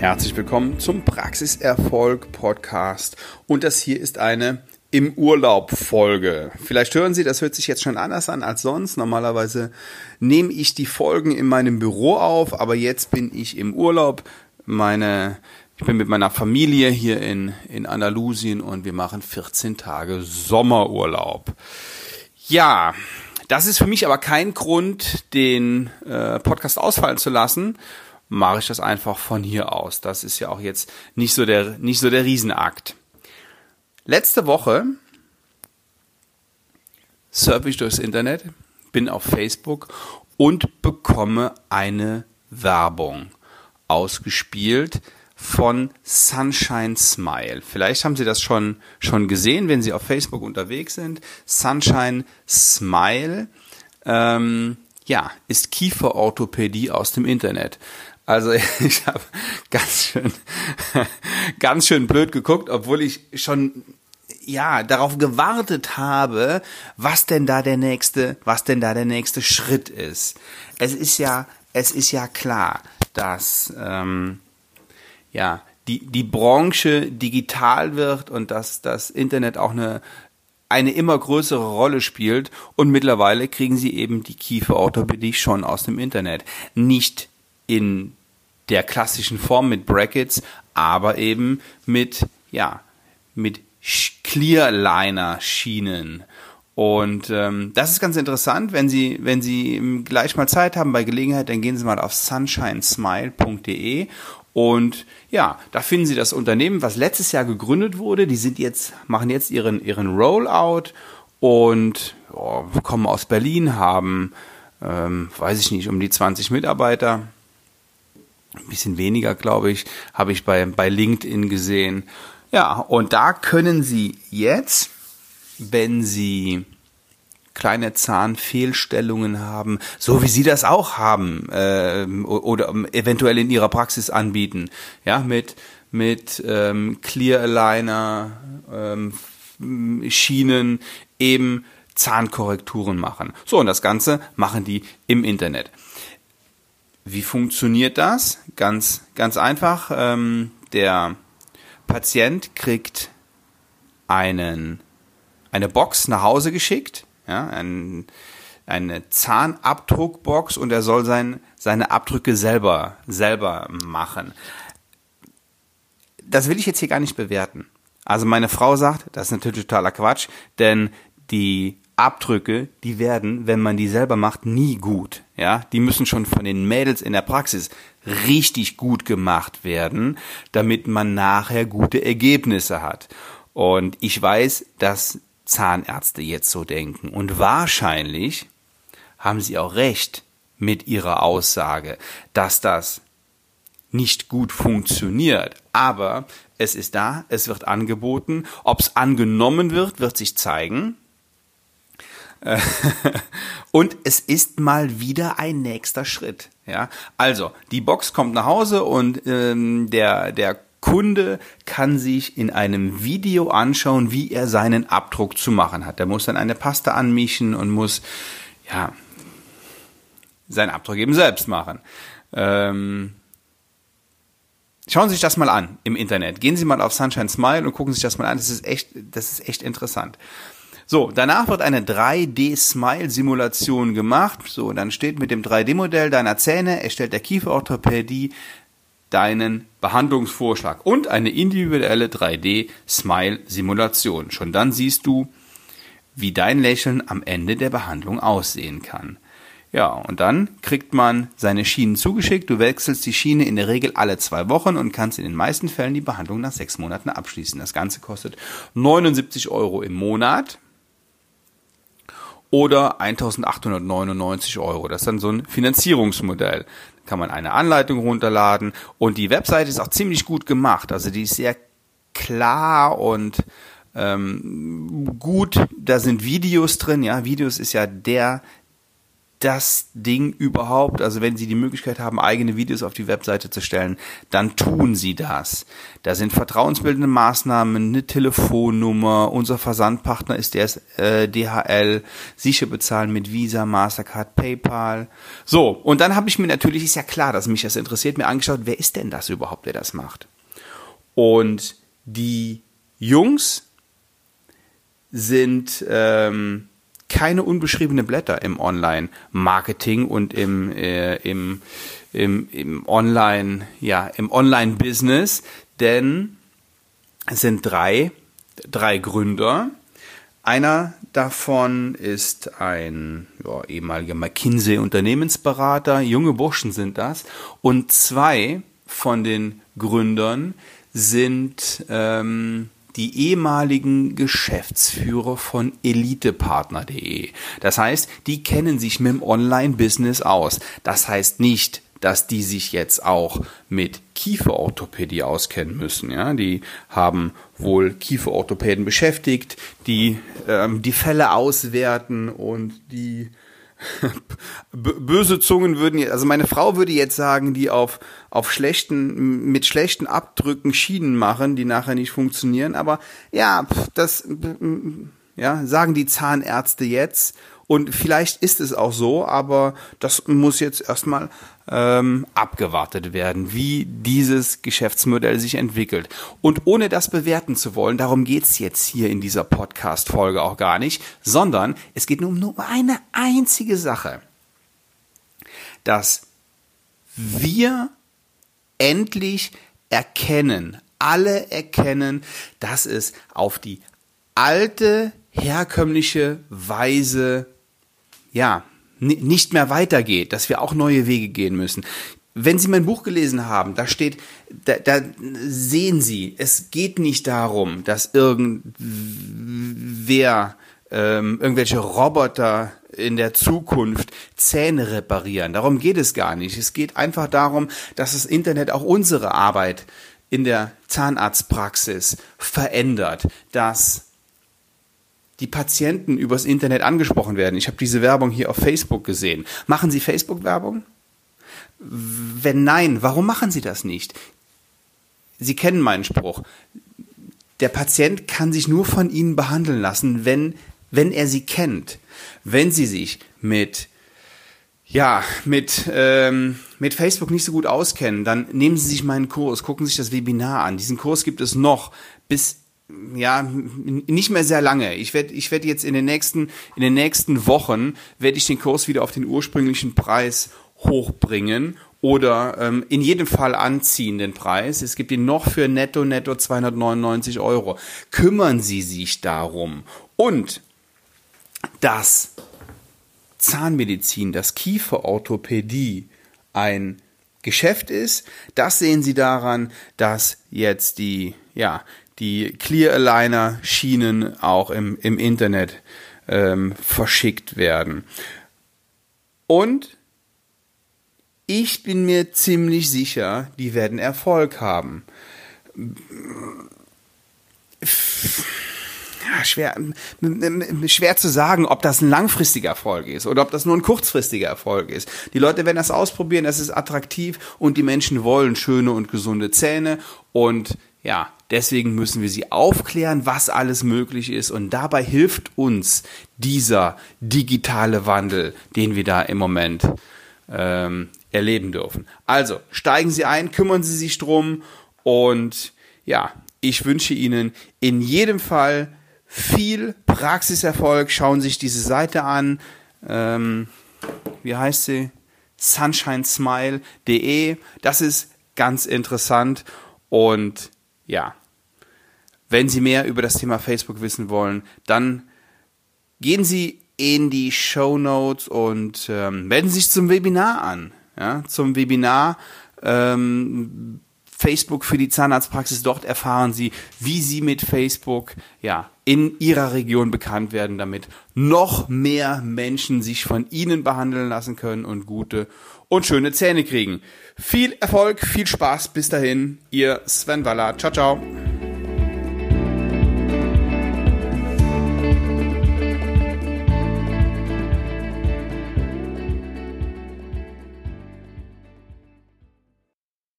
Herzlich willkommen zum Praxiserfolg Podcast und das hier ist eine im Urlaub Folge. Vielleicht hören Sie, das hört sich jetzt schon anders an als sonst. Normalerweise nehme ich die Folgen in meinem Büro auf, aber jetzt bin ich im Urlaub. Meine ich bin mit meiner Familie hier in in Andalusien und wir machen 14 Tage Sommerurlaub. Ja, das ist für mich aber kein Grund, den äh, Podcast ausfallen zu lassen mache ich das einfach von hier aus. Das ist ja auch jetzt nicht so der, nicht so der Riesenakt. Letzte Woche surfe ich durchs Internet, bin auf Facebook und bekomme eine Werbung ausgespielt von Sunshine Smile. Vielleicht haben Sie das schon, schon gesehen, wenn Sie auf Facebook unterwegs sind. Sunshine Smile, ähm, ja, ist Kieferorthopädie aus dem Internet. Also ich habe ganz schön, ganz schön blöd geguckt, obwohl ich schon ja darauf gewartet habe, was denn da der nächste, was denn da der nächste Schritt ist. Es ist ja, es ist ja klar, dass ähm, ja die die Branche digital wird und dass das Internet auch eine eine immer größere Rolle spielt und mittlerweile kriegen sie eben die Kieferorthopädie schon aus dem Internet. Nicht in der klassischen Form mit Brackets, aber eben mit, ja, mit Clearliner-Schienen. Und ähm, das ist ganz interessant, wenn Sie, wenn Sie gleich mal Zeit haben bei Gelegenheit, dann gehen Sie mal auf sunshinesmile.de und ja, da finden Sie das Unternehmen, was letztes Jahr gegründet wurde. Die sind jetzt, machen jetzt ihren, ihren Rollout und oh, kommen aus Berlin, haben, ähm, weiß ich nicht, um die 20 Mitarbeiter ein bisschen weniger, glaube ich, habe ich bei, bei LinkedIn gesehen. Ja, und da können Sie jetzt, wenn Sie kleine Zahnfehlstellungen haben, so wie Sie das auch haben äh, oder eventuell in Ihrer Praxis anbieten, ja, mit mit ähm, Clear Aligner, ähm, Schienen eben Zahnkorrekturen machen. So, und das Ganze machen die im Internet. Wie funktioniert das? Ganz, ganz einfach. Ähm, der Patient kriegt einen, eine Box nach Hause geschickt, ja, ein, eine Zahnabdruckbox und er soll sein, seine Abdrücke selber, selber machen. Das will ich jetzt hier gar nicht bewerten. Also meine Frau sagt, das ist natürlich totaler Quatsch, denn die Abdrücke, die werden, wenn man die selber macht, nie gut. Ja, die müssen schon von den Mädels in der Praxis richtig gut gemacht werden, damit man nachher gute Ergebnisse hat. Und ich weiß, dass Zahnärzte jetzt so denken. Und wahrscheinlich haben sie auch recht mit ihrer Aussage, dass das nicht gut funktioniert. Aber es ist da, es wird angeboten. Ob es angenommen wird, wird sich zeigen. und es ist mal wieder ein nächster Schritt. Ja, also die Box kommt nach Hause und ähm, der der Kunde kann sich in einem Video anschauen, wie er seinen Abdruck zu machen hat. Der muss dann eine Paste anmischen und muss ja seinen Abdruck eben selbst machen. Ähm, Schauen Sie sich das mal an im Internet. Gehen Sie mal auf Sunshine Smile und gucken Sie sich das mal an. Das ist echt, das ist echt interessant. So, danach wird eine 3D-Smile-Simulation gemacht. So, dann steht mit dem 3D-Modell deiner Zähne erstellt der Kieferorthopädie deinen Behandlungsvorschlag und eine individuelle 3D-Smile-Simulation. Schon dann siehst du, wie dein Lächeln am Ende der Behandlung aussehen kann. Ja, und dann kriegt man seine Schienen zugeschickt. Du wechselst die Schiene in der Regel alle zwei Wochen und kannst in den meisten Fällen die Behandlung nach sechs Monaten abschließen. Das Ganze kostet 79 Euro im Monat oder 1899 Euro. Das ist dann so ein Finanzierungsmodell. Da kann man eine Anleitung runterladen und die Webseite ist auch ziemlich gut gemacht. Also die ist sehr klar und ähm, gut. Da sind Videos drin. Ja, Videos ist ja der das Ding überhaupt. Also wenn Sie die Möglichkeit haben, eigene Videos auf die Webseite zu stellen, dann tun Sie das. Da sind vertrauensbildende Maßnahmen, eine Telefonnummer, unser Versandpartner ist der äh, DHL, sicher bezahlen mit Visa, Mastercard, PayPal. So, und dann habe ich mir natürlich, ist ja klar, dass mich das interessiert, mir angeschaut, wer ist denn das überhaupt, der das macht? Und die Jungs sind ähm, keine unbeschriebene Blätter im Online-Marketing und im, äh, im, im, im Online, ja, im Online-Business, denn es sind drei, drei Gründer. Einer davon ist ein ja, ehemaliger McKinsey-Unternehmensberater, junge Burschen sind das, und zwei von den Gründern sind ähm, die ehemaligen Geschäftsführer von elitepartner.de. Das heißt, die kennen sich mit dem Online-Business aus. Das heißt nicht, dass die sich jetzt auch mit Kieferorthopädie auskennen müssen. Ja, die haben wohl Kieferorthopäden beschäftigt, die ähm, die Fälle auswerten und die böse Zungen würden, also meine Frau würde jetzt sagen, die auf, auf schlechten, mit schlechten Abdrücken Schienen machen, die nachher nicht funktionieren. Aber ja, das, ja, sagen die Zahnärzte jetzt. Und vielleicht ist es auch so, aber das muss jetzt erstmal ähm, abgewartet werden, wie dieses Geschäftsmodell sich entwickelt. Und ohne das bewerten zu wollen, darum geht's jetzt hier in dieser Podcast-Folge auch gar nicht, sondern es geht nur um nur eine einzige Sache, dass wir endlich erkennen, alle erkennen, dass es auf die alte herkömmliche Weise ja, nicht mehr weitergeht, dass wir auch neue Wege gehen müssen. Wenn Sie mein Buch gelesen haben, da steht, da, da sehen Sie, es geht nicht darum, dass irgendwer ähm, irgendwelche Roboter in der Zukunft Zähne reparieren. Darum geht es gar nicht. Es geht einfach darum, dass das Internet auch unsere Arbeit in der Zahnarztpraxis verändert, dass die Patienten übers Internet angesprochen werden. Ich habe diese Werbung hier auf Facebook gesehen. Machen Sie Facebook-Werbung? Wenn nein, warum machen Sie das nicht? Sie kennen meinen Spruch. Der Patient kann sich nur von Ihnen behandeln lassen, wenn, wenn er Sie kennt. Wenn Sie sich mit ja, mit, ähm, mit Facebook nicht so gut auskennen, dann nehmen Sie sich meinen Kurs, gucken Sie sich das Webinar an. Diesen Kurs gibt es noch bis ja, nicht mehr sehr lange. Ich werde ich werd jetzt in den nächsten, in den nächsten Wochen werde ich den Kurs wieder auf den ursprünglichen Preis hochbringen oder ähm, in jedem Fall anziehen den Preis. Es gibt ihn noch für netto, netto 299 Euro. Kümmern Sie sich darum. Und dass Zahnmedizin, das Kieferorthopädie ein Geschäft ist, das sehen Sie daran, dass jetzt die, ja, die Clear Aligner Schienen auch im, im Internet ähm, verschickt werden. Und ich bin mir ziemlich sicher, die werden Erfolg haben. Ja, schwer, schwer zu sagen, ob das ein langfristiger Erfolg ist oder ob das nur ein kurzfristiger Erfolg ist. Die Leute werden das ausprobieren, es ist attraktiv und die Menschen wollen schöne und gesunde Zähne und ja, deswegen müssen wir sie aufklären, was alles möglich ist und dabei hilft uns dieser digitale Wandel, den wir da im Moment ähm, erleben dürfen. Also steigen Sie ein, kümmern Sie sich drum und ja, ich wünsche Ihnen in jedem Fall viel Praxiserfolg. Schauen Sie sich diese Seite an. Ähm, wie heißt sie? sunshinesmile.de. Das ist ganz interessant und ja, wenn Sie mehr über das Thema Facebook wissen wollen, dann gehen Sie in die Show Notes und ähm, melden Sie sich zum Webinar an. Ja, zum Webinar ähm, Facebook für die Zahnarztpraxis. Dort erfahren Sie, wie Sie mit Facebook ja in Ihrer Region bekannt werden, damit noch mehr Menschen sich von Ihnen behandeln lassen können und gute und schöne Zähne kriegen. Viel Erfolg, viel Spaß. Bis dahin, Ihr Sven Waller. Ciao, ciao.